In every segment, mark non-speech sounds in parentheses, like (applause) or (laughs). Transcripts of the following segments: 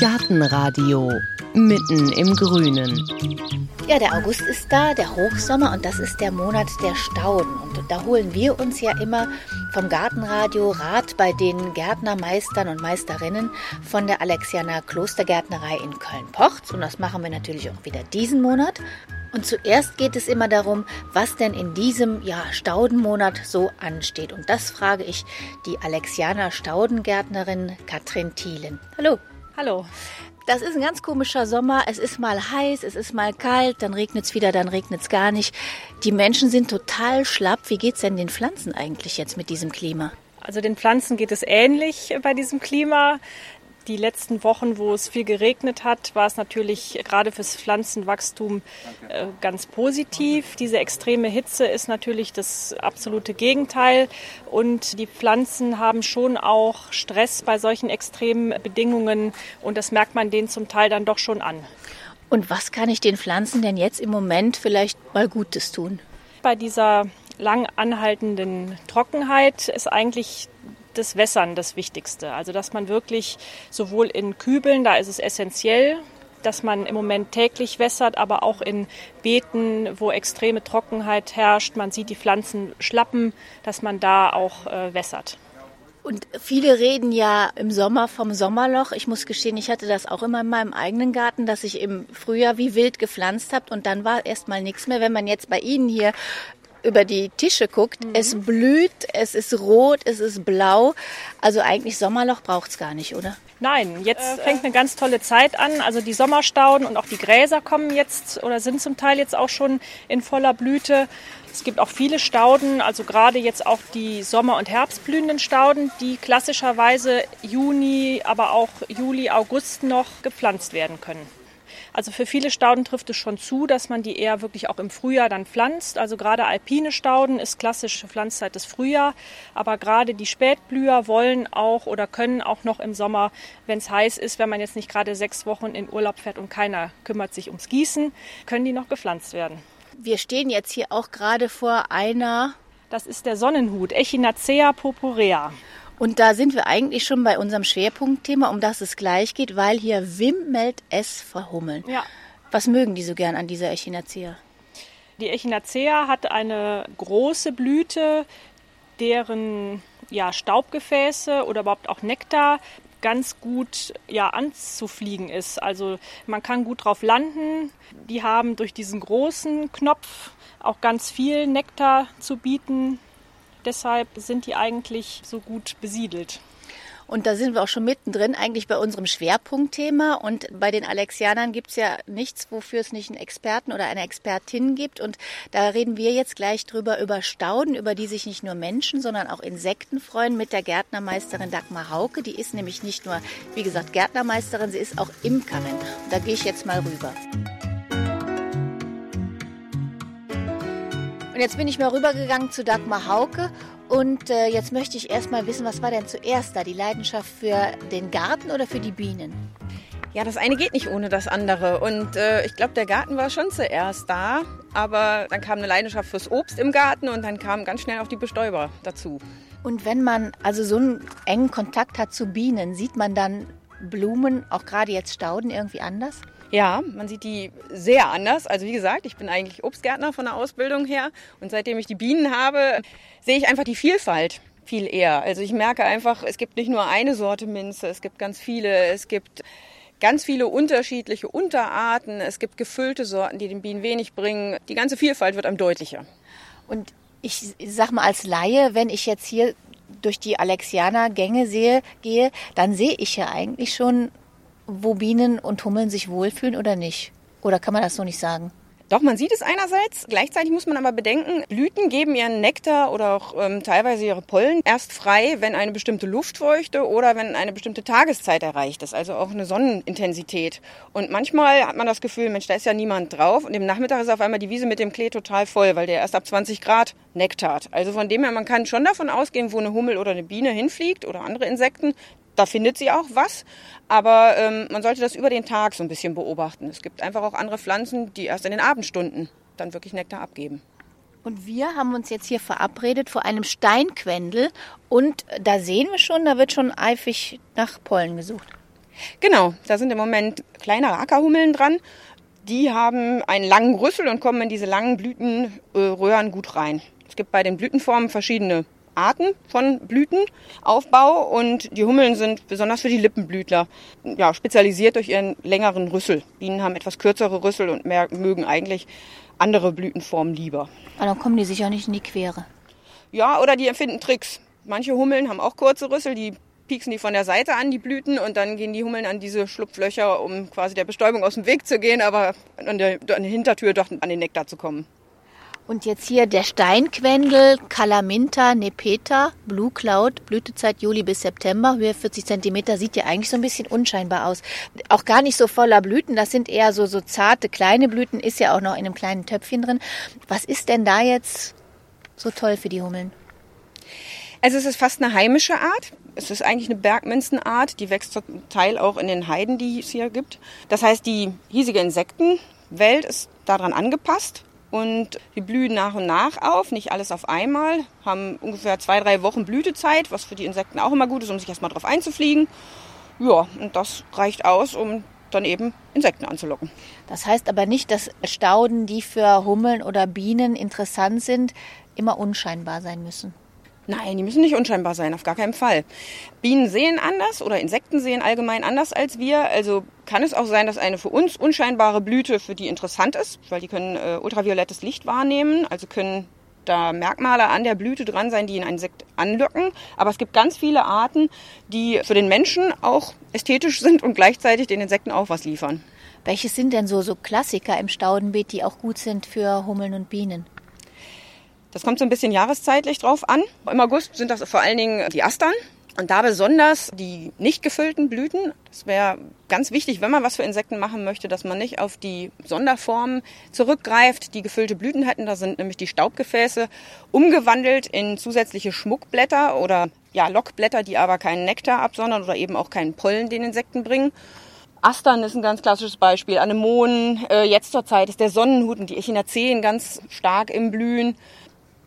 Gartenradio mitten im Grünen. Ja, der August ist da, der Hochsommer, und das ist der Monat der Stauden. Und da holen wir uns ja immer vom Gartenradio Rat bei den Gärtnermeistern und Meisterinnen von der Alexianer Klostergärtnerei in Köln-Pochz. Und das machen wir natürlich auch wieder diesen Monat. Und zuerst geht es immer darum, was denn in diesem ja, Staudenmonat so ansteht. Und das frage ich die Alexianer Staudengärtnerin Katrin Thielen. Hallo. Hallo. Das ist ein ganz komischer Sommer. Es ist mal heiß, es ist mal kalt, dann regnet es wieder, dann regnet es gar nicht. Die Menschen sind total schlapp. Wie geht es denn den Pflanzen eigentlich jetzt mit diesem Klima? Also den Pflanzen geht es ähnlich bei diesem Klima. Die letzten Wochen, wo es viel geregnet hat, war es natürlich gerade fürs Pflanzenwachstum äh, ganz positiv. Diese extreme Hitze ist natürlich das absolute Gegenteil. Und die Pflanzen haben schon auch Stress bei solchen extremen Bedingungen. Und das merkt man denen zum Teil dann doch schon an. Und was kann ich den Pflanzen denn jetzt im Moment vielleicht mal Gutes tun? Bei dieser lang anhaltenden Trockenheit ist eigentlich das Wässern das Wichtigste. Also dass man wirklich sowohl in Kübeln, da ist es essentiell, dass man im Moment täglich wässert, aber auch in Beeten, wo extreme Trockenheit herrscht, man sieht die Pflanzen schlappen, dass man da auch äh, wässert. Und viele reden ja im Sommer vom Sommerloch. Ich muss gestehen, ich hatte das auch immer in meinem eigenen Garten, dass ich im Frühjahr wie wild gepflanzt habe und dann war erst mal nichts mehr. Wenn man jetzt bei Ihnen hier über die Tische guckt, mhm. es blüht, es ist rot, es ist blau. Also eigentlich Sommerloch braucht es gar nicht, oder? Nein, jetzt äh, fängt eine ganz tolle Zeit an. Also die Sommerstauden und auch die Gräser kommen jetzt oder sind zum Teil jetzt auch schon in voller Blüte. Es gibt auch viele Stauden, also gerade jetzt auch die Sommer- und Herbstblühenden Stauden, die klassischerweise Juni, aber auch Juli, August noch gepflanzt werden können. Also für viele Stauden trifft es schon zu, dass man die eher wirklich auch im Frühjahr dann pflanzt. Also gerade alpine Stauden ist klassische Pflanzzeit des Frühjahr, aber gerade die Spätblüher wollen auch oder können auch noch im Sommer, wenn es heiß ist, wenn man jetzt nicht gerade sechs Wochen in Urlaub fährt und keiner kümmert sich ums Gießen, können die noch gepflanzt werden. Wir stehen jetzt hier auch gerade vor einer das ist der Sonnenhut, Echinacea purpurea. Und da sind wir eigentlich schon bei unserem Schwerpunktthema, um das es gleich geht, weil hier wimmelt es verhummeln. Ja. Was mögen die so gern an dieser Echinacea? Die Echinacea hat eine große Blüte, deren ja, Staubgefäße oder überhaupt auch Nektar ganz gut ja, anzufliegen ist. Also man kann gut drauf landen. Die haben durch diesen großen Knopf auch ganz viel Nektar zu bieten deshalb sind die eigentlich so gut besiedelt. Und da sind wir auch schon mittendrin, eigentlich bei unserem Schwerpunktthema. Und bei den Alexianern gibt es ja nichts, wofür es nicht einen Experten oder eine Expertin gibt. Und da reden wir jetzt gleich drüber, über Stauden, über die sich nicht nur Menschen, sondern auch Insekten freuen, mit der Gärtnermeisterin Dagmar Hauke. Die ist nämlich nicht nur, wie gesagt, Gärtnermeisterin, sie ist auch Imkerin. Und da gehe ich jetzt mal rüber. Und jetzt bin ich mal rübergegangen zu Dagmar Hauke und äh, jetzt möchte ich erst mal wissen, was war denn zuerst da? Die Leidenschaft für den Garten oder für die Bienen? Ja, das eine geht nicht ohne das andere. Und äh, ich glaube, der Garten war schon zuerst da. Aber dann kam eine Leidenschaft fürs Obst im Garten und dann kamen ganz schnell auch die Bestäuber dazu. Und wenn man also so einen engen Kontakt hat zu Bienen, sieht man dann Blumen, auch gerade jetzt Stauden, irgendwie anders? Ja, man sieht die sehr anders. Also wie gesagt, ich bin eigentlich Obstgärtner von der Ausbildung her und seitdem ich die Bienen habe, sehe ich einfach die Vielfalt viel eher. Also ich merke einfach, es gibt nicht nur eine Sorte Minze, es gibt ganz viele, es gibt ganz viele unterschiedliche Unterarten, es gibt gefüllte Sorten, die den Bienen wenig bringen. Die ganze Vielfalt wird einem deutlicher. Und ich sag mal als Laie, wenn ich jetzt hier durch die Alexianer-Gänge sehe, gehe, dann sehe ich ja eigentlich schon wo Bienen und Hummeln sich wohlfühlen oder nicht? Oder kann man das so nicht sagen? Doch, man sieht es einerseits. Gleichzeitig muss man aber bedenken, Blüten geben ihren Nektar oder auch ähm, teilweise ihre Pollen erst frei, wenn eine bestimmte Luftfeuchte oder wenn eine bestimmte Tageszeit erreicht ist, also auch eine Sonnenintensität. Und manchmal hat man das Gefühl, Mensch, da ist ja niemand drauf und im Nachmittag ist auf einmal die Wiese mit dem Klee total voll, weil der erst ab 20 Grad nektart. Also von dem her, man kann schon davon ausgehen, wo eine Hummel oder eine Biene hinfliegt oder andere Insekten, da findet sie auch was, aber ähm, man sollte das über den Tag so ein bisschen beobachten. Es gibt einfach auch andere Pflanzen, die erst in den Abendstunden dann wirklich Nektar abgeben. Und wir haben uns jetzt hier verabredet vor einem Steinquendel und da sehen wir schon, da wird schon eifrig nach Pollen gesucht. Genau, da sind im Moment kleinere Ackerhummeln dran. Die haben einen langen Rüssel und kommen in diese langen Blütenröhren gut rein. Es gibt bei den Blütenformen verschiedene Arten von Blütenaufbau und die Hummeln sind besonders für die Lippenblütler ja, spezialisiert durch ihren längeren Rüssel. Bienen haben etwas kürzere Rüssel und mehr, mögen eigentlich andere Blütenformen lieber. Aber dann kommen die sicher nicht in die Quere. Ja, oder die empfinden Tricks. Manche Hummeln haben auch kurze Rüssel, die pieksen die von der Seite an, die Blüten, und dann gehen die Hummeln an diese Schlupflöcher, um quasi der Bestäubung aus dem Weg zu gehen, aber an der, an der Hintertür doch an den Nektar zu kommen. Und jetzt hier der Steinquendel, Calaminta nepeta, Blue Cloud, Blütezeit Juli bis September, Höhe 40 Zentimeter, sieht ja eigentlich so ein bisschen unscheinbar aus. Auch gar nicht so voller Blüten, das sind eher so, so zarte kleine Blüten, ist ja auch noch in einem kleinen Töpfchen drin. Was ist denn da jetzt so toll für die Hummeln? Also es ist fast eine heimische Art. Es ist eigentlich eine Bergminzenart, die wächst zum Teil auch in den Heiden, die es hier gibt. Das heißt, die hiesige Insektenwelt ist daran angepasst und die blühen nach und nach auf, nicht alles auf einmal, haben ungefähr zwei, drei Wochen Blütezeit, was für die Insekten auch immer gut ist, um sich erstmal drauf einzufliegen. Ja, und das reicht aus, um dann eben Insekten anzulocken. Das heißt aber nicht, dass Stauden, die für Hummeln oder Bienen interessant sind, immer unscheinbar sein müssen. Nein, die müssen nicht unscheinbar sein, auf gar keinen Fall. Bienen sehen anders oder Insekten sehen allgemein anders als wir. Also kann es auch sein, dass eine für uns unscheinbare Blüte für die interessant ist, weil die können äh, ultraviolettes Licht wahrnehmen, also können da Merkmale an der Blüte dran sein, die ein Insekt anlocken. Aber es gibt ganz viele Arten, die für den Menschen auch ästhetisch sind und gleichzeitig den Insekten auch was liefern. Welche sind denn so, so Klassiker im Staudenbeet, die auch gut sind für Hummeln und Bienen? Das kommt so ein bisschen jahreszeitlich drauf an. Im August sind das vor allen Dingen die Astern. Und da besonders die nicht gefüllten Blüten. Das wäre ganz wichtig, wenn man was für Insekten machen möchte, dass man nicht auf die Sonderformen zurückgreift, die gefüllte Blüten hätten. Da sind nämlich die Staubgefäße umgewandelt in zusätzliche Schmuckblätter oder ja, Lockblätter, die aber keinen Nektar absondern oder eben auch keinen Pollen den Insekten bringen. Astern ist ein ganz klassisches Beispiel. Anemonen, äh, jetzt zur Zeit ist der Sonnenhut und die Echinaceen ganz stark im Blühen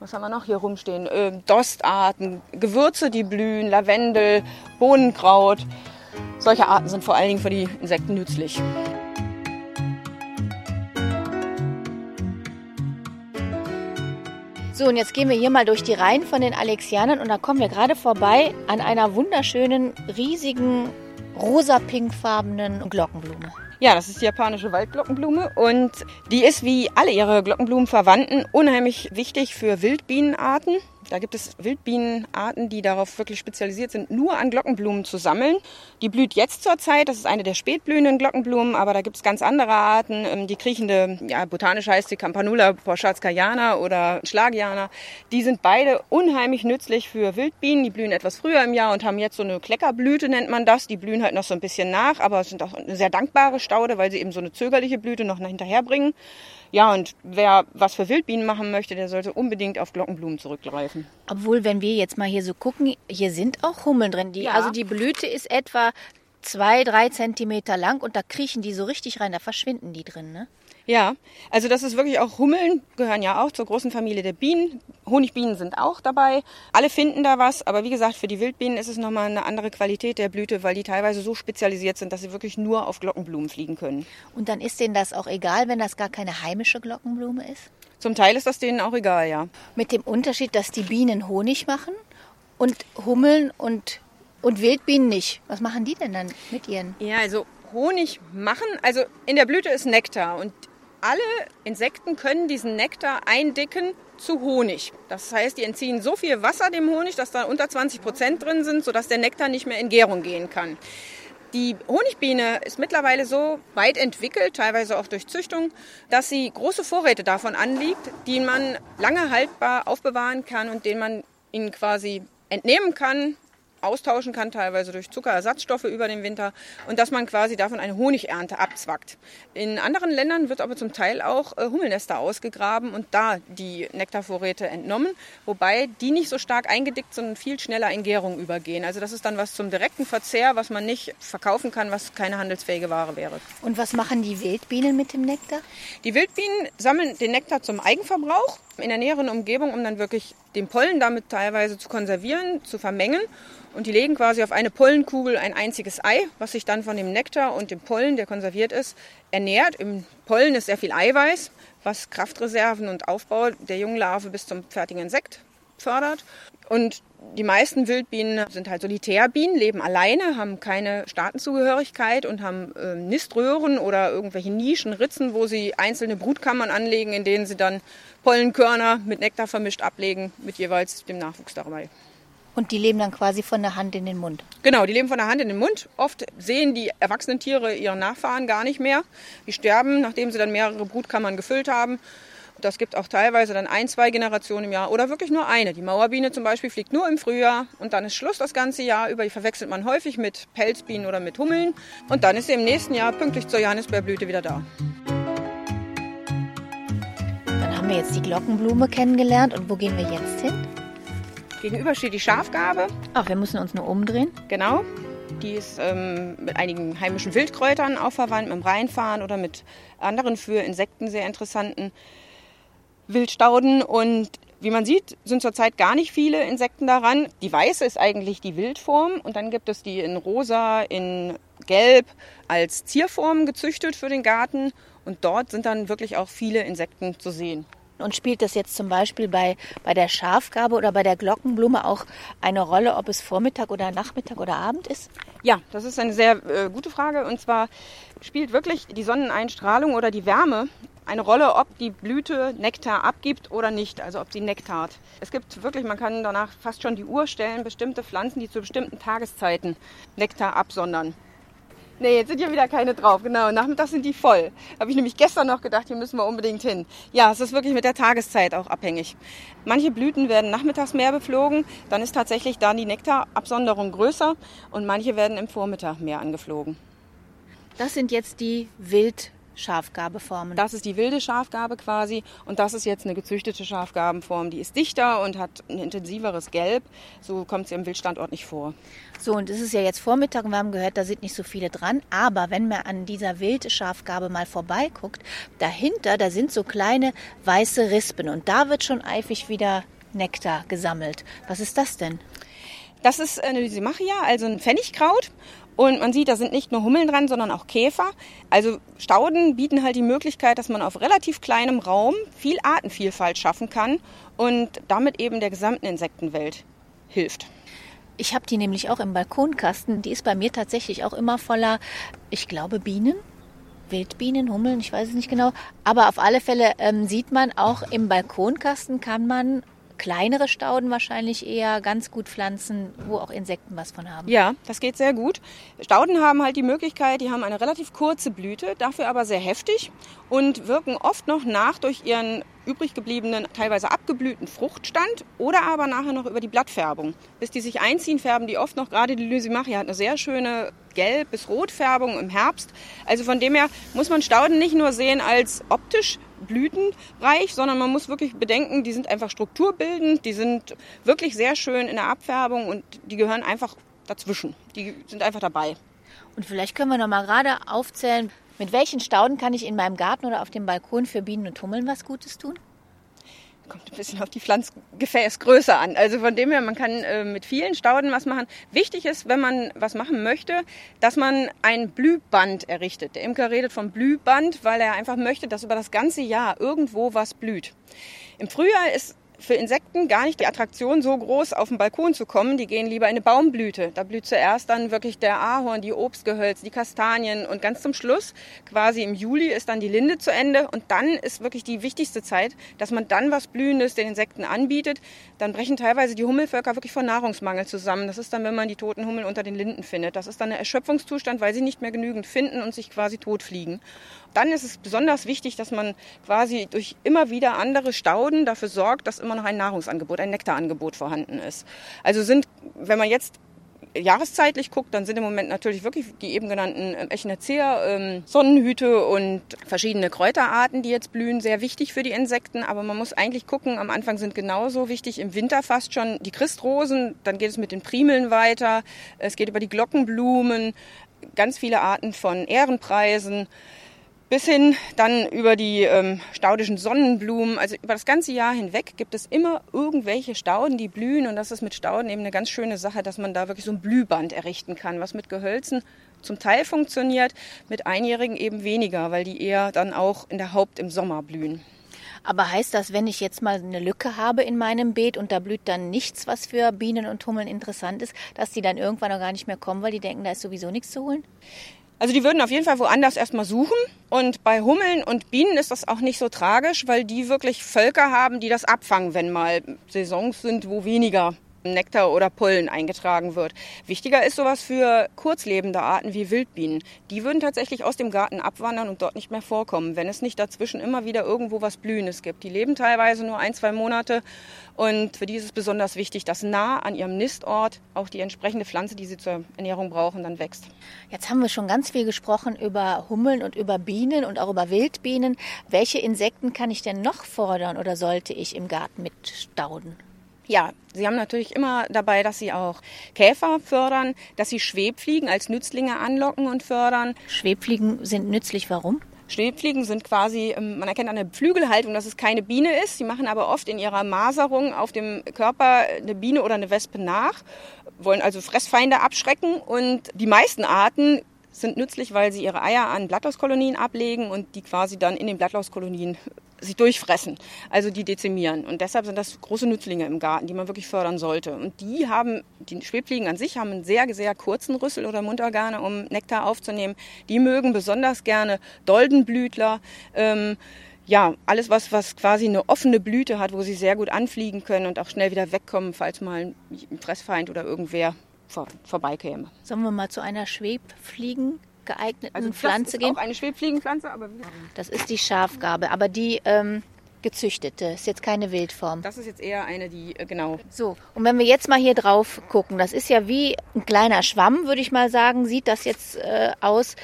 was haben wir noch hier rumstehen? Äh, Dostarten, Gewürze, die blühen, Lavendel, Bohnenkraut. Solche Arten sind vor allen Dingen für die Insekten nützlich. So, und jetzt gehen wir hier mal durch die Reihen von den Alexianern und da kommen wir gerade vorbei an einer wunderschönen, riesigen, rosa-pinkfarbenen Glockenblume. Ja, das ist die japanische Waldglockenblume und die ist wie alle ihre Glockenblumenverwandten unheimlich wichtig für Wildbienenarten. Da gibt es Wildbienenarten, die darauf wirklich spezialisiert sind, nur an Glockenblumen zu sammeln. Die blüht jetzt zur Zeit, das ist eine der spätblühenden Glockenblumen, aber da gibt es ganz andere Arten. Ähm, die kriechende, ja, botanisch heißt sie Campanula porschatskayana oder Schlagiana. Die sind beide unheimlich nützlich für Wildbienen. Die blühen etwas früher im Jahr und haben jetzt so eine Kleckerblüte, nennt man das. Die blühen halt noch so ein bisschen nach, aber sind auch eine sehr dankbare Staude, weil sie eben so eine zögerliche Blüte noch hinterher bringen. Ja, und wer was für Wildbienen machen möchte, der sollte unbedingt auf Glockenblumen zurückgreifen. Obwohl, wenn wir jetzt mal hier so gucken, hier sind auch Hummeln drin. Die, Ja. Also die Blüte ist etwa zwei, drei Zentimeter lang und da kriechen die so richtig rein, da verschwinden die drin, ne? Ja, also das ist wirklich auch Hummeln gehören ja auch zur großen Familie der Bienen. Honigbienen sind auch dabei. Alle finden da was, aber wie gesagt, für die Wildbienen ist es nochmal eine andere Qualität der Blüte, weil die teilweise so spezialisiert sind, dass sie wirklich nur auf Glockenblumen fliegen können. Und dann ist denen das auch egal, wenn das gar keine heimische Glockenblume ist? Zum Teil ist das denen auch egal, ja. Mit dem Unterschied, dass die Bienen Honig machen und Hummeln und, und Wildbienen nicht. Was machen die denn dann mit ihren? Ja, also Honig machen, also in der Blüte ist Nektar und alle Insekten können diesen Nektar eindicken zu Honig. Das heißt, die entziehen so viel Wasser dem Honig, dass da unter 20 Prozent drin sind, sodass der Nektar nicht mehr in Gärung gehen kann. Die Honigbiene ist mittlerweile so weit entwickelt, teilweise auch durch Züchtung, dass sie große Vorräte davon anliegt, die man lange haltbar aufbewahren kann und denen man ihnen quasi entnehmen kann, austauschen kann, teilweise durch Zuckerersatzstoffe über den Winter und dass man quasi davon eine Honigernte abzwackt. In anderen Ländern wird aber zum Teil auch äh, Hummelnester ausgegraben und da die Nektarvorräte entnommen, wobei die nicht so stark eingedickt, sondern viel schneller in Gärung übergehen. Also das ist dann was zum direkten Verzehr, was man nicht verkaufen kann, was keine handelsfähige Ware wäre. Und was machen die Wildbienen mit dem Nektar? Die Wildbienen sammeln den Nektar zum Eigenverbrauch. In der näheren Umgebung, um dann wirklich den Pollen damit teilweise zu konservieren, zu vermengen. Und die legen quasi auf eine Pollenkugel ein einziges Ei, was sich dann von dem Nektar und dem Pollen, der konserviert ist, ernährt. Im Pollen ist sehr viel Eiweiß, was Kraftreserven und Aufbau der jungen Larve bis zum fertigen Insekt fördert. Und die meisten Wildbienen sind halt Solitärbienen, leben alleine, haben keine Staatenzugehörigkeit und haben äh, Niströhren oder irgendwelche Nischen, Ritzen, wo sie einzelne Brutkammern anlegen, in denen sie dann Pollenkörner mit Nektar vermischt ablegen, mit jeweils dem Nachwuchs dabei. Und die leben dann quasi von der Hand in den Mund. Genau, die leben von der Hand in den Mund. Oft sehen die erwachsenen Tiere ihren Nachfahren gar nicht mehr. Die sterben, nachdem sie dann mehrere Brutkammern gefüllt haben. Das gibt auch teilweise dann ein, zwei Generationen im Jahr oder wirklich nur eine. Die Mauerbiene zum Beispiel fliegt nur im Frühjahr und dann ist Schluss das ganze Jahr über. Die verwechselt man häufig mit Pelzbienen oder mit Hummeln und dann ist sie im nächsten Jahr pünktlich zur Johannisbeerblüte wieder da. Dann haben wir jetzt die Glockenblume kennengelernt und wo gehen wir jetzt hin? Gegenüber steht die Schafgabe. Ach, wir müssen uns nur umdrehen. Genau. Die ist ähm, mit einigen heimischen Wildkräutern auch verwandt, mit dem Rheinfahren oder mit anderen für Insekten sehr interessanten Wildstauden und wie man sieht, sind zurzeit gar nicht viele Insekten daran. Die weiße ist eigentlich die Wildform und dann gibt es die in rosa, in gelb als Zierform gezüchtet für den Garten und dort sind dann wirklich auch viele Insekten zu sehen. Und spielt das jetzt zum Beispiel bei, bei der Schafgabe oder bei der Glockenblume auch eine Rolle, ob es Vormittag oder Nachmittag oder Abend ist? Ja, das ist eine sehr äh, gute Frage. Und zwar spielt wirklich die Sonneneinstrahlung oder die Wärme eine Rolle, ob die Blüte Nektar abgibt oder nicht, also ob sie nektart. Es gibt wirklich, man kann danach fast schon die Uhr stellen, bestimmte Pflanzen, die zu bestimmten Tageszeiten Nektar absondern. Nee, jetzt sind ja wieder keine drauf. Genau, nachmittags sind die voll. Habe ich nämlich gestern noch gedacht, hier müssen wir unbedingt hin. Ja, es ist wirklich mit der Tageszeit auch abhängig. Manche Blüten werden nachmittags mehr beflogen, dann ist tatsächlich da die Nektarabsonderung größer und manche werden im Vormittag mehr angeflogen. Das sind jetzt die Wild Schafgabeformen. Das ist die wilde Schafgabe quasi und das ist jetzt eine gezüchtete Schafgabenform. Die ist dichter und hat ein intensiveres Gelb. So kommt sie im Wildstandort nicht vor. So, und es ist ja jetzt Vormittag und wir haben gehört, da sind nicht so viele dran. Aber wenn man an dieser Wildschafgabe mal vorbeiguckt, dahinter, da sind so kleine weiße Rispen und da wird schon eifrig wieder Nektar gesammelt. Was ist das denn? Das ist eine Lysimachia, also ein Pfennigkraut. Und man sieht, da sind nicht nur Hummeln dran, sondern auch Käfer. Also Stauden bieten halt die Möglichkeit, dass man auf relativ kleinem Raum viel Artenvielfalt schaffen kann und damit eben der gesamten Insektenwelt hilft. Ich habe die nämlich auch im Balkonkasten. Die ist bei mir tatsächlich auch immer voller, ich glaube, Bienen. Wildbienen, Hummeln, ich weiß es nicht genau. Aber auf alle Fälle ähm, sieht man auch im Balkonkasten kann man kleinere Stauden wahrscheinlich eher ganz gut pflanzen, wo auch Insekten was von haben. Ja, das geht sehr gut. Stauden haben halt die Möglichkeit, die haben eine relativ kurze Blüte, dafür aber sehr heftig und wirken oft noch nach durch ihren übrig gebliebenen, teilweise abgeblühten Fruchtstand oder aber nachher noch über die Blattfärbung. Bis die sich einziehen, färben die oft noch, gerade die Lysimachia hat eine sehr schöne Gelb- bis Rotfärbung im Herbst. Also von dem her muss man Stauden nicht nur sehen als optisch blütenreich, sondern man muss wirklich bedenken, die sind einfach strukturbildend, die sind wirklich sehr schön in der Abfärbung und die gehören einfach dazwischen. Die sind einfach dabei. Und vielleicht können wir noch mal gerade aufzählen, mit welchen Stauden kann ich in meinem Garten oder auf dem Balkon für Bienen und Hummeln was Gutes tun? kommt ein bisschen auf die Pflanzgefäßgröße an. Also von dem her, man kann äh, mit vielen Stauden was machen. Wichtig ist, wenn man was machen möchte, dass man ein Blühband errichtet. Der Imker redet vom Blühband, weil er einfach möchte, dass über das ganze Jahr irgendwo was blüht. Im Frühjahr ist für Insekten gar nicht die Attraktion so groß, auf den Balkon zu kommen. Die gehen lieber in eine Baumblüte. Da blüht zuerst dann wirklich der Ahorn, die Obstgehölze, die Kastanien und ganz zum Schluss, quasi im Juli, ist dann die Linde zu Ende. Und dann ist wirklich die wichtigste Zeit, dass man dann was Blühendes den Insekten anbietet. Dann brechen teilweise die Hummelvölker wirklich vor Nahrungsmangel zusammen. Das ist dann, wenn man die toten Hummeln unter den Linden findet. Das ist dann ein Erschöpfungszustand, weil sie nicht mehr genügend finden und sich quasi totfliegen. Dann ist es besonders wichtig, dass man quasi durch immer wieder andere Stauden dafür sorgt, dass immer noch ein Nahrungsangebot, ein Nektarangebot vorhanden ist. Also sind, wenn man jetzt jahreszeitlich guckt, dann sind im Moment natürlich wirklich die eben genannten ähm, Echinacea, ähm, Sonnenhüte und verschiedene Kräuterarten, die jetzt blühen, sehr wichtig für die Insekten. Aber man muss eigentlich gucken, am Anfang sind genauso wichtig, im Winter fast schon die Christrosen, dann geht es mit den Primeln weiter, es geht über die Glockenblumen, ganz viele Arten von Ehrenpreisen bis hin dann über die ähm, staudischen Sonnenblumen. Also über das ganze Jahr hinweg gibt es immer irgendwelche Stauden, die blühen. Und das ist mit Stauden eben eine ganz schöne Sache, dass man da wirklich so ein Blühband errichten kann, was mit Gehölzen zum Teil funktioniert, mit Einjährigen eben weniger, weil die eher dann auch in der Haupt im Sommer blühen. Aber heißt das, wenn ich jetzt mal eine Lücke habe in meinem Beet und da blüht dann nichts, was für Bienen und Hummeln interessant ist, dass die dann irgendwann auch gar nicht mehr kommen, weil die denken, da ist sowieso nichts zu holen? Also die würden auf jeden Fall woanders erstmal suchen. Und bei Hummeln und Bienen ist das auch nicht so tragisch, weil die wirklich Völker haben, die das abfangen, wenn mal Saisons sind, wo weniger Nektar oder Pollen eingetragen wird. Wichtiger ist sowas für kurzlebende Arten wie Wildbienen. Die würden tatsächlich aus dem Garten abwandern und dort nicht mehr vorkommen, wenn es nicht dazwischen immer wieder irgendwo was Blühendes gibt. Die leben teilweise nur ein, zwei Monate und für die ist es besonders wichtig, dass nah an ihrem Nistort auch die entsprechende Pflanze, die sie zur Ernährung brauchen, dann wächst. Jetzt haben wir schon ganz viel gesprochen über Hummeln und über Bienen und auch über Wildbienen. Welche Insekten kann ich denn noch fordern oder sollte ich im Garten mit Stauden? Ja, Sie haben natürlich immer dabei, dass Sie auch Käfer fördern, dass Sie Schwebfliegen als Nützlinge anlocken und fördern. Schwebfliegen sind nützlich, warum? Schwebfliegen sind quasi, ähm, man erkennt an der Flügelhaltung, dass es keine Biene ist. Sie machen aber oft in ihrer Maserung auf dem Körper eine Biene oder eine Wespe nach, wollen also Fressfeinde abschrecken und die meisten Arten sind nützlich, weil sie ihre Eier an Blattlauskolonien ablegen und die quasi dann in den Blattlauskolonien sich durchfressen, also die dezimieren. Und deshalb sind das große Nützlinge im Garten, die man wirklich fördern sollte. Und die haben, die Schwebfliegen an sich haben einen sehr, sehr kurzen Rüssel oder Mundorgane, um Nektar aufzunehmen. Die mögen besonders gerne Doldenblütler. Ähm, ja, alles, was, was quasi eine offene Blüte hat, wo sie sehr gut anfliegen können und auch schnell wieder wegkommen, falls mal ein Fressfeind oder irgendwer vor, vorbeikäme. Sollen wir mal zu einer Schwebfliegen geeigneten Also Pflanze das ist auch eine Schwebfliegenpflanze, aber Das ist die Schafgarbe, aber die ähm, gezüchtete, ist jetzt keine Wildform. das ist jetzt eher eine, die äh, genau So, und wenn wir jetzt mal hier drauf gucken, das ist ja wie ein kleiner Schwamm, würde ich mal sagen, sieht das jetzt äh, aus.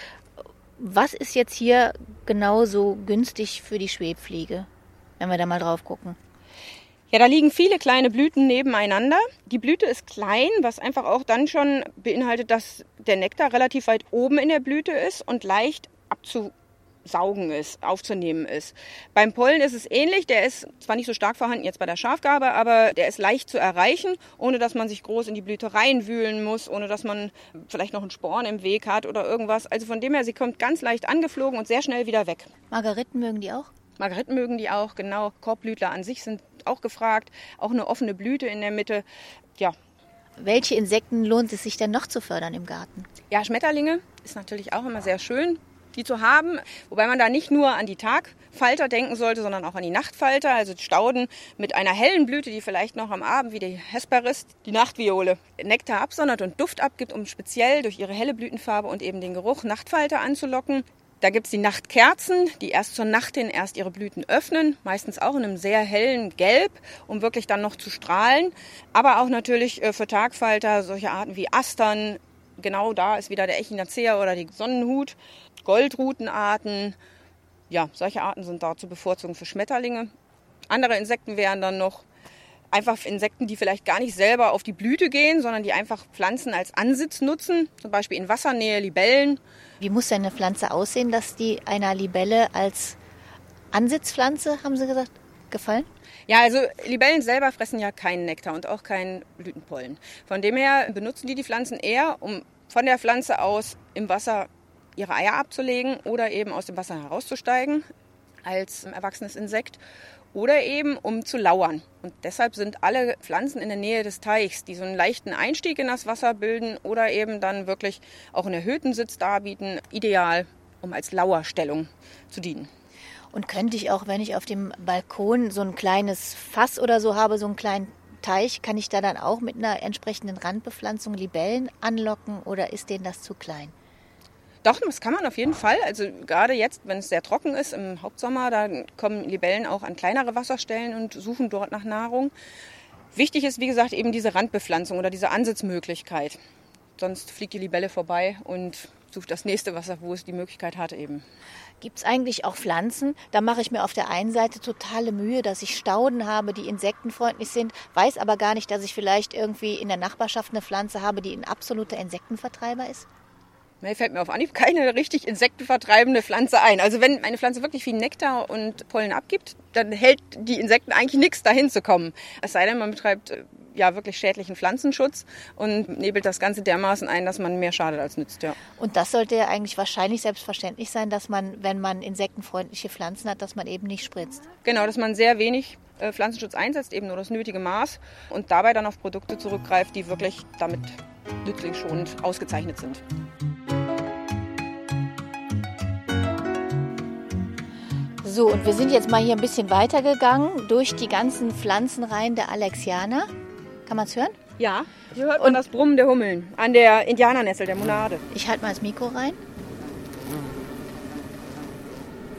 Was ist jetzt hier genauso günstig für die Schwebfliege, wenn wir da mal drauf gucken? Ja, da liegen viele kleine Blüten nebeneinander. Die Blüte ist klein, was einfach auch dann schon beinhaltet, dass der Nektar relativ weit oben in der Blüte ist und leicht abzusaugen ist, aufzunehmen ist. Beim Pollen ist es ähnlich. Der ist zwar nicht so stark vorhanden jetzt bei der Schafgabe, aber der ist leicht zu erreichen, ohne dass man sich groß in die Blüte reinwühlen muss, ohne dass man vielleicht noch einen Sporn im Weg hat oder irgendwas. Also von dem her, sie kommt ganz leicht angeflogen und sehr schnell wieder weg. Margariten mögen die auch? Margariten mögen die auch, genau. Korbblütler an sich sind auch gefragt. Auch eine offene Blüte in der Mitte. Ja, Welche Insekten lohnt es sich denn noch zu fördern im Garten? ja, Schmetterlinge ist natürlich auch immer sehr schön, die zu haben. Wobei man da nicht nur an die Tagfalter denken sollte, sondern auch an die Nachtfalter. Also Stauden mit einer hellen Blüte, die vielleicht noch am Abend wie die Hesperis, die Nachtviole, Nektar absondert und Duft abgibt, um speziell durch ihre helle Blütenfarbe und eben den Geruch Nachtfalter anzulocken. Da gibt's die Nachtkerzen, die erst zur Nacht hin erst ihre Blüten öffnen, meistens auch in einem sehr hellen Gelb, um wirklich dann noch zu strahlen. Aber auch natürlich äh, für Tagfalter solche Arten wie Astern. Genau da ist wieder der Echinacea oder die Sonnenhut. Goldrutenarten. Ja, solche Arten sind da zu bevorzugen für Schmetterlinge. Andere Insekten wären dann noch einfach Insekten, die vielleicht gar nicht selber auf die Blüte gehen, sondern die einfach Pflanzen als Ansitz nutzen. Zum Beispiel in Wassernähe Libellen. Wie muss denn eine Pflanze aussehen, dass die einer Libelle als Ansitzpflanze, haben Sie gesagt, gefallen? Ja, also Libellen selber fressen ja keinen Nektar und auch keinen Blütenpollen. Von dem her benutzen die die Pflanzen eher, um von der Pflanze aus im Wasser ihre Eier abzulegen oder eben aus dem Wasser herauszusteigen als erwachsenes Insekt oder eben um zu lauern. Und deshalb sind alle Pflanzen in der Nähe des Teichs, die so einen leichten Einstieg in das Wasser bilden oder eben dann wirklich auch einen erhöhten Sitz darbieten, ideal, um als Lauerstellung zu dienen. Und könnte ich auch, wenn ich auf dem Balkon so ein kleines Fass oder so habe, so einen kleinen Teich, kann ich da dann auch mit einer entsprechenden Randbepflanzung Libellen anlocken oder ist denen das zu klein? Doch, das kann man auf jeden Fall. Also gerade jetzt, wenn es sehr trocken ist im Hauptsommer, da kommen Libellen auch an kleinere Wasserstellen und suchen dort nach Nahrung. Wichtig ist, wie gesagt, eben diese Randbepflanzung oder diese Ansitzmöglichkeit. Sonst fliegt die Libelle vorbei und sucht das nächste Wasser, wo es die Möglichkeit hat eben. Gibt es eigentlich auch Pflanzen? Da mache ich mir auf der einen Seite totale Mühe, dass ich Stauden habe, die insektenfreundlich sind, weiß aber gar nicht, dass ich vielleicht irgendwie in der Nachbarschaft eine Pflanze habe, die ein absoluter Insektenvertreiber ist. Mir fällt mir auf Anhieb keine richtig insektenvertreibende Pflanze ein. Also wenn eine Pflanze wirklich viel Nektar und Pollen abgibt, dann hält die Insekten eigentlich nichts dahin zu kommen. Es sei denn, man betreibt äh, ja wirklich schädlichen Pflanzenschutz und nebelt das Ganze dermaßen ein, dass man mehr schadet als nützt. Ja. Und das sollte ja eigentlich wahrscheinlich selbstverständlich sein, dass man, wenn man insektenfreundliche Pflanzen hat, dass man eben nicht spritzt. Genau, dass man sehr wenig äh, Pflanzenschutz einsetzt, eben nur das nötige Maß und dabei dann auf Produkte zurückgreift, die wirklich damit nützlichschonend ausgezeichnet sind. So, und wir sind jetzt mal hier ein bisschen weitergegangen durch die ganzen Pflanzenreihen der Alexianer. Kann man es hören? Ja, hier hört man und das Brummen der Hummeln an der Indianernessel, der Monade. Ich halte mal das Mikro rein.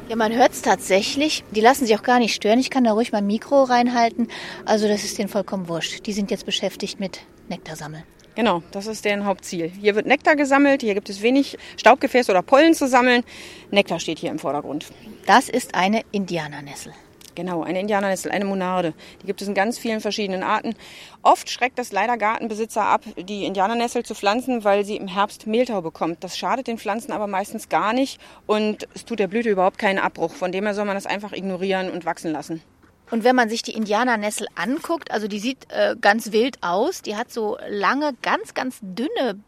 Ja, man hört es tatsächlich. Die lassen sich auch gar nicht stören. Ich kann da ruhig mein Mikro reinhalten. Also das ist denen vollkommen wurscht. Die sind jetzt beschäftigt mit Nektar sammeln. Genau, das ist deren Hauptziel. Hier wird Nektar gesammelt, hier gibt es wenig Staubgefäße oder Pollen zu sammeln. Nektar steht hier im Vordergrund. Das ist eine Indianernessel. Genau, eine Indianernessel, eine Monarde. Die gibt es in ganz vielen verschiedenen Arten. Oft schreckt das leider Gartenbesitzer ab, die Indianernessel zu pflanzen, weil sie im Herbst Mehltau bekommt. Das schadet den Pflanzen aber meistens gar nicht und es tut der Blüte überhaupt keinen Abbruch. Von dem her soll man das einfach ignorieren und wachsen lassen. Und wenn man sich die Indianernessel anguckt, also die sieht äh, ganz wild aus. Die hat so lange, ganz, ganz dünne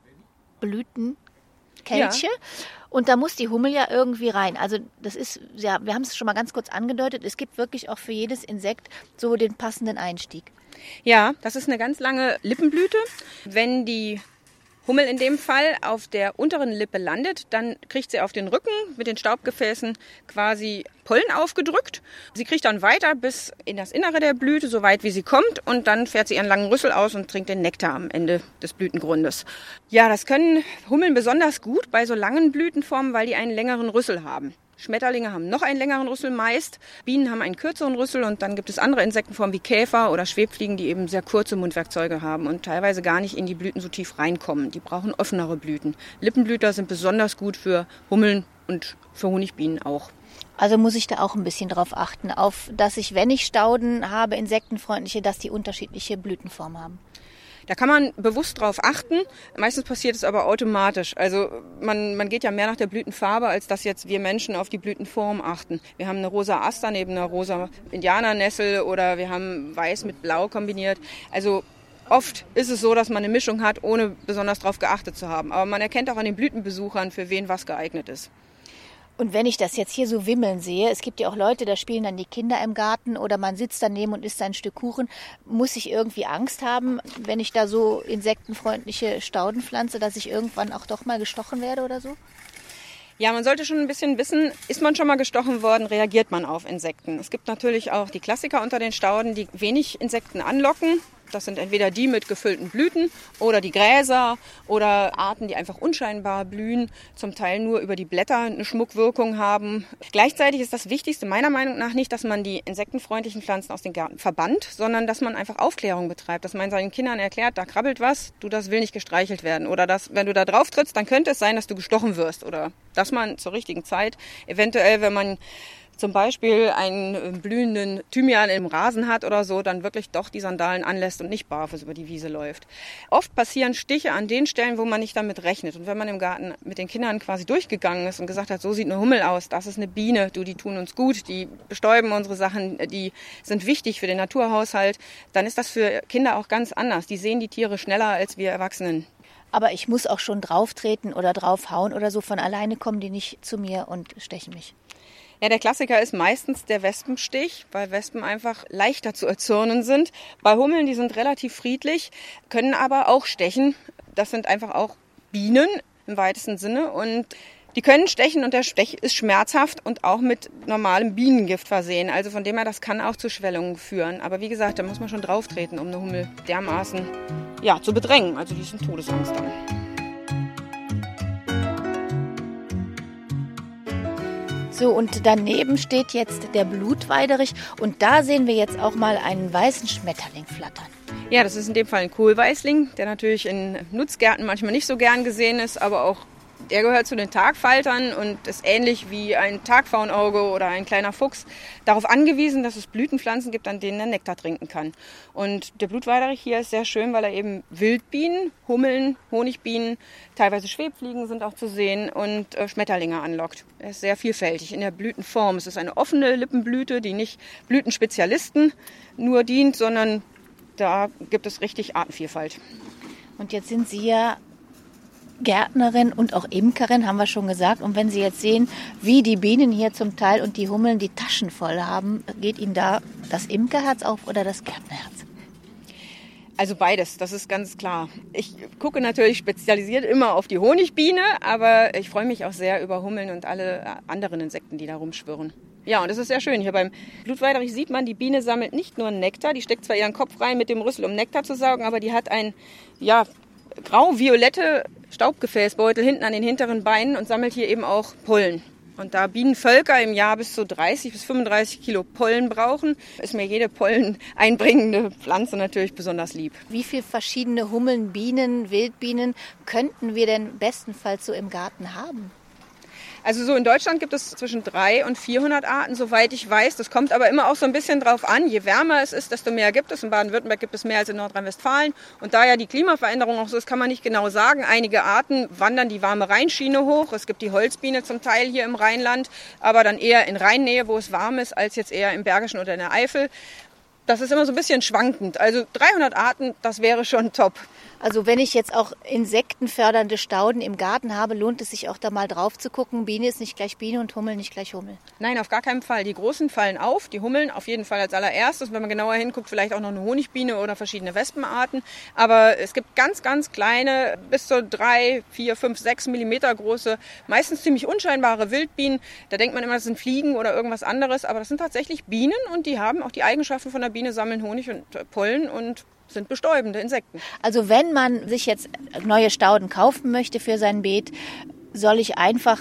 Blütenkelche. Ja. Und da muss die Hummel ja irgendwie rein. Also das ist, ja, wir haben es schon mal ganz kurz angedeutet, es gibt wirklich auch für jedes Insekt so den passenden Einstieg. Ja, das ist eine ganz lange Lippenblüte. Wenn die Hummel in dem Fall auf der unteren Lippe landet, dann kriegt sie auf den Rücken mit den Staubgefäßen quasi Pollen aufgedrückt. Sie kriegt dann weiter bis in das Innere der Blüte, so weit wie sie kommt, und dann fährt sie ihren langen Rüssel aus und trinkt den Nektar am Ende des Blütengrundes. Ja, das können Hummeln besonders gut bei so langen Blütenformen, weil die einen längeren Rüssel haben. Schmetterlinge haben noch einen längeren Rüssel meist. Bienen haben einen kürzeren Rüssel und dann gibt es andere Insektenformen wie Käfer oder Schwebfliegen, die eben sehr kurze Mundwerkzeuge haben und teilweise gar nicht in die Blüten so tief reinkommen. Die brauchen offenere Blüten. Lippenblüter sind besonders gut für Hummeln und für Honigbienen auch. Also muss ich da auch ein bisschen drauf achten, auf dass ich, wenn ich Stauden habe, insektenfreundliche, dass die unterschiedliche Blütenform haben. Da kann man bewusst drauf achten. Meistens passiert es aber automatisch. Also man, man geht ja mehr nach der Blütenfarbe, als dass jetzt wir Menschen auf die Blütenform achten. Wir haben eine rosa Aster neben einer rosa Indianernessel oder wir haben weiß mit blau kombiniert. Also Oft ist es so, dass man eine Mischung hat, ohne besonders darauf geachtet zu haben. Aber man erkennt auch an den Blütenbesuchern, für wen was geeignet ist. Und wenn ich das jetzt hier so wimmeln sehe, es gibt ja auch Leute, da spielen dann die Kinder im Garten oder man sitzt daneben und isst ein Stück Kuchen, muss ich irgendwie Angst haben, wenn ich da so insektenfreundliche Stauden pflanze, dass ich irgendwann auch doch mal gestochen werde oder so? Ja, man sollte schon ein bisschen wissen, ist man schon mal gestochen worden, reagiert man auf Insekten. Es gibt natürlich auch die Klassiker unter den Stauden, die wenig Insekten anlocken. Das sind entweder die mit gefüllten Blüten oder die Gräser oder Arten, die einfach unscheinbar blühen, zum Teil nur über die Blätter eine Schmuckwirkung haben. Gleichzeitig ist das Wichtigste meiner Meinung nach nicht, dass man die insektenfreundlichen Pflanzen aus den Gärten verbannt, sondern dass man einfach Aufklärung betreibt, dass man seinen Kindern erklärt, da krabbelt was, du das will nicht gestreichelt werden oder dass, wenn du da drauf trittst, dann könnte es sein, dass du gestochen wirst oder dass man zur richtigen Zeit eventuell, wenn man zum Beispiel einen äh, blühenden Thymian im Rasen hat oder so, dann wirklich doch die Sandalen anlässt und nicht barfuß über die Wiese läuft. Oft passieren Stiche an den Stellen, wo man nicht damit rechnet. Und wenn man im Garten mit den Kindern quasi durchgegangen ist und gesagt hat, so sieht eine Hummel aus, das ist eine Biene, du, die tun uns gut, die bestäuben unsere Sachen, die sind wichtig für den Naturhaushalt, dann ist das für Kinder auch ganz anders. Die sehen die Tiere schneller als wir Erwachsenen. Aber ich muss auch schon drauftreten oder draufhauen oder so. Von alleine kommen die nicht zu mir und stechen mich. Ja, der Klassiker ist meistens der Wespenstich, weil Wespen einfach leichter zu erzürnen sind. Bei Hummeln, die sind relativ friedlich, können aber auch stechen. Das sind einfach auch Bienen im weitesten Sinne und die können stechen und der Stech ist schmerzhaft und auch mit normalem Bienengift versehen. Also von dem her, das kann auch zu Schwellungen führen. Aber wie gesagt, da muss man schon drauftreten, um eine Hummel dermaßen ja, zu bedrängen. Also die sind Todesangst dann. So, und daneben steht jetzt der Blutweiderich und da sehen wir jetzt auch mal einen weißen Schmetterling flattern. Ja, das ist in dem Fall ein Kohlweißling, der natürlich in Nutzgärten manchmal nicht so gern gesehen ist, aber auch Der gehört zu den Tagfaltern und ist ähnlich wie ein Tagfaunauge oder ein kleiner Fuchs darauf angewiesen, dass es Blütenpflanzen gibt, an denen er Nektar trinken kann. Und der Blutweiderich hier ist sehr schön, weil er eben Wildbienen, Hummeln, Honigbienen, teilweise Schwebfliegen sind auch zu sehen und äh, Schmetterlinge anlockt. Er ist sehr vielfältig in der Blütenform. Es ist eine offene Lippenblüte, die nicht Blütenspezialisten nur dient, sondern da gibt es richtig Artenvielfalt. Und jetzt sind Sie ja Gärtnerin und auch Imkerin, haben wir schon gesagt. Und wenn Sie jetzt sehen, wie die Bienen hier zum Teil und die Hummeln die Taschen voll haben, geht Ihnen da das Imkerherz auf oder das Gärtnerherz? Also beides, das ist ganz klar. Ich gucke natürlich spezialisiert immer auf die Honigbiene, aber ich freue mich auch sehr über Hummeln und alle anderen Insekten, die da rumschwirren. Ja, und das ist sehr schön. Hier beim Blutweiderich sieht man, die Biene sammelt nicht nur Nektar, die steckt zwar ihren Kopf rein mit dem Rüssel, um Nektar zu saugen, aber die hat ein, ja, grau-violette Staubgefäßbeutel hinten an den hinteren Beinen und sammelt hier eben auch Pollen. Und da Bienenvölker im Jahr bis zu 30 bis 35 Kilo Pollen brauchen, ist mir jede Pollen einbringende Pflanze natürlich besonders lieb. Wie viele verschiedene Hummeln, Bienen, Wildbienen könnten wir denn bestenfalls so im Garten haben? Also so in Deutschland gibt es zwischen 300 und 400 Arten, soweit ich weiß. Das kommt aber immer auch so ein bisschen drauf an. Je wärmer es ist, desto mehr gibt es. In Baden-Württemberg gibt es mehr als in Nordrhein-Westfalen. Und da ja die Klimaveränderung auch so ist, kann man nicht genau sagen. Einige Arten wandern die warme Rheinschiene hoch. Es gibt die Holzbiene zum Teil hier im Rheinland, aber dann eher in Rheinnähe, wo es warm ist, als jetzt eher im Bergischen oder in der Eifel. Das ist immer so ein bisschen schwankend. Also 300 Arten, das wäre schon top. Also wenn ich jetzt auch insektenfördernde Stauden im Garten habe, lohnt es sich auch da mal drauf zu gucken. Biene ist nicht gleich Biene und Hummel nicht gleich Hummel. Nein, auf gar keinen Fall. Die großen fallen auf, die Hummeln auf jeden Fall als allererstes. Wenn man genauer hinguckt, vielleicht auch noch eine Honigbiene oder verschiedene Wespenarten. Aber es gibt ganz, ganz kleine, bis zu drei, vier, fünf, sechs Millimeter große, meistens ziemlich unscheinbare Wildbienen. Da denkt man immer, das sind Fliegen oder irgendwas anderes. Aber das sind tatsächlich Bienen und die haben auch die Eigenschaften von der Biene, sammeln Honig und Pollen und sind bestäubende Insekten. Also wenn man sich jetzt neue Stauden kaufen möchte für sein Beet, soll ich einfach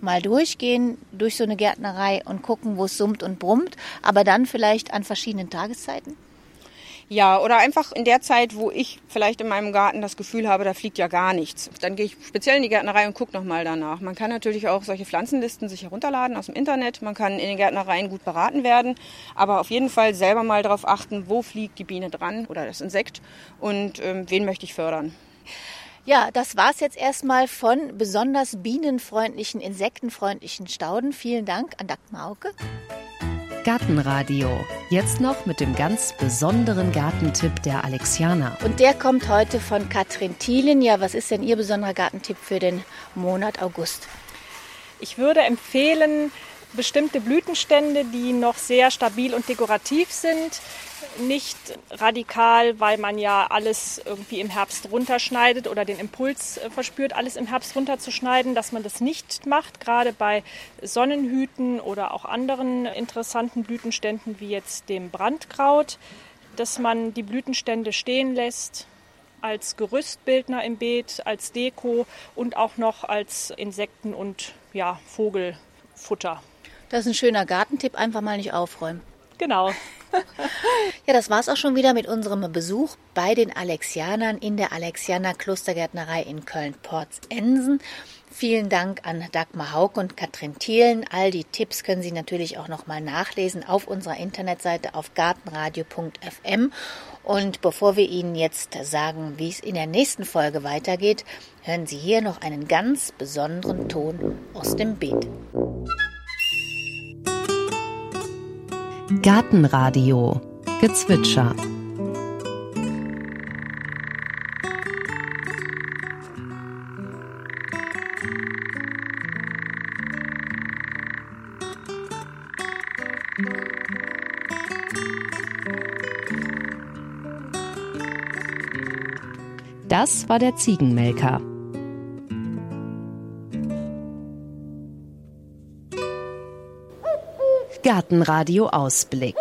mal durchgehen durch so eine Gärtnerei und gucken, wo es summt und brummt, aber dann vielleicht an verschiedenen Tageszeiten? Ja, oder einfach in der Zeit, wo ich vielleicht in meinem Garten das Gefühl habe, da fliegt ja gar nichts. Dann gehe ich speziell in die Gärtnerei und gucke nochmal danach. Man kann natürlich auch solche Pflanzenlisten sich herunterladen aus dem Internet. Man kann in den Gärtnereien gut beraten werden. Aber auf jeden Fall selber mal darauf achten, wo fliegt die Biene dran oder das Insekt und ähm, wen möchte ich fördern. Ja, das war's jetzt erstmal von besonders bienenfreundlichen, insektenfreundlichen Stauden. Vielen Dank an Dagmar Auke. Gartenradio. Jetzt noch mit dem ganz besonderen Gartentipp der Alexianer. Und der kommt heute von Katrin Thielen. Ja, was ist denn Ihr besonderer Gartentipp für den Monat August? Ich würde empfehlen, bestimmte Blütenstände, die noch sehr stabil und dekorativ sind, nicht radikal, weil man ja alles irgendwie im Herbst runterschneidet oder den Impuls äh, verspürt, alles im Herbst runterzuschneiden, dass man das nicht macht, gerade bei Sonnenhüten oder auch anderen interessanten Blütenständen wie jetzt dem Brandkraut, dass man die Blütenstände stehen lässt als Gerüstbildner im Beet, als Deko und auch noch als Insekten- und ja, Vogelfutter. Das ist ein schöner Gartentipp, einfach mal nicht aufräumen. Genau. (laughs) ja, das war's auch schon wieder mit unserem Besuch bei den Alexianern in der Alexianer Klostergärtnerei in Köln-Porz-Ensen. Vielen Dank an Dagmar Haug und Katrin Thielen. All die Tipps können Sie natürlich auch nochmal nachlesen auf unserer Internetseite auf gartenradio.fm. Und bevor wir Ihnen jetzt sagen, wie es in der nächsten Folge weitergeht, hören Sie hier noch einen ganz besonderen Ton aus dem Beet. Gartenradio Gezwitscher Das war der Ziegenmelker. Gartenradio Ausblick.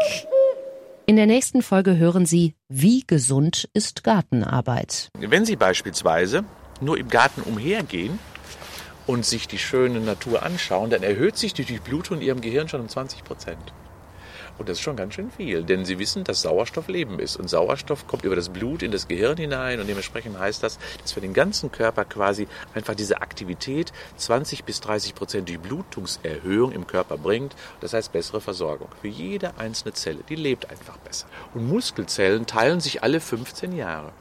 In der nächsten Folge hören Sie, wie gesund ist Gartenarbeit. Wenn Sie beispielsweise nur im Garten umhergehen und sich die schöne Natur anschauen, dann erhöht sich die Durchblutung in Ihrem Gehirn schon um 20 Prozent. Und das ist schon ganz schön viel, denn Sie wissen, dass Sauerstoff Leben ist. Und Sauerstoff kommt über das Blut in das Gehirn hinein und dementsprechend heißt das, dass für den ganzen Körper quasi einfach diese Aktivität 20 bis 30 Prozent Durchblutungserhöhung im Körper bringt. Das heißt bessere Versorgung für jede einzelne Zelle. Die lebt einfach besser. Und Muskelzellen teilen sich alle 15 Jahre.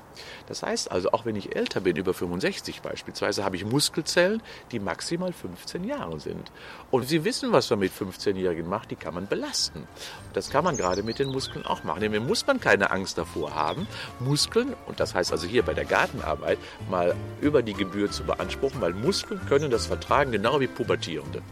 Das heißt also, auch wenn ich älter bin, über 65 beispielsweise, habe ich Muskelzellen, die maximal 15 Jahre sind. Und Sie wissen, was man mit 15-Jährigen macht, die kann man belasten. Das kann man gerade mit den Muskeln auch machen. Dem muss man keine Angst davor haben, Muskeln, und das heißt also hier bei der Gartenarbeit, mal über die Gebühr zu beanspruchen, weil Muskeln können das vertragen, genau wie Pubertierende.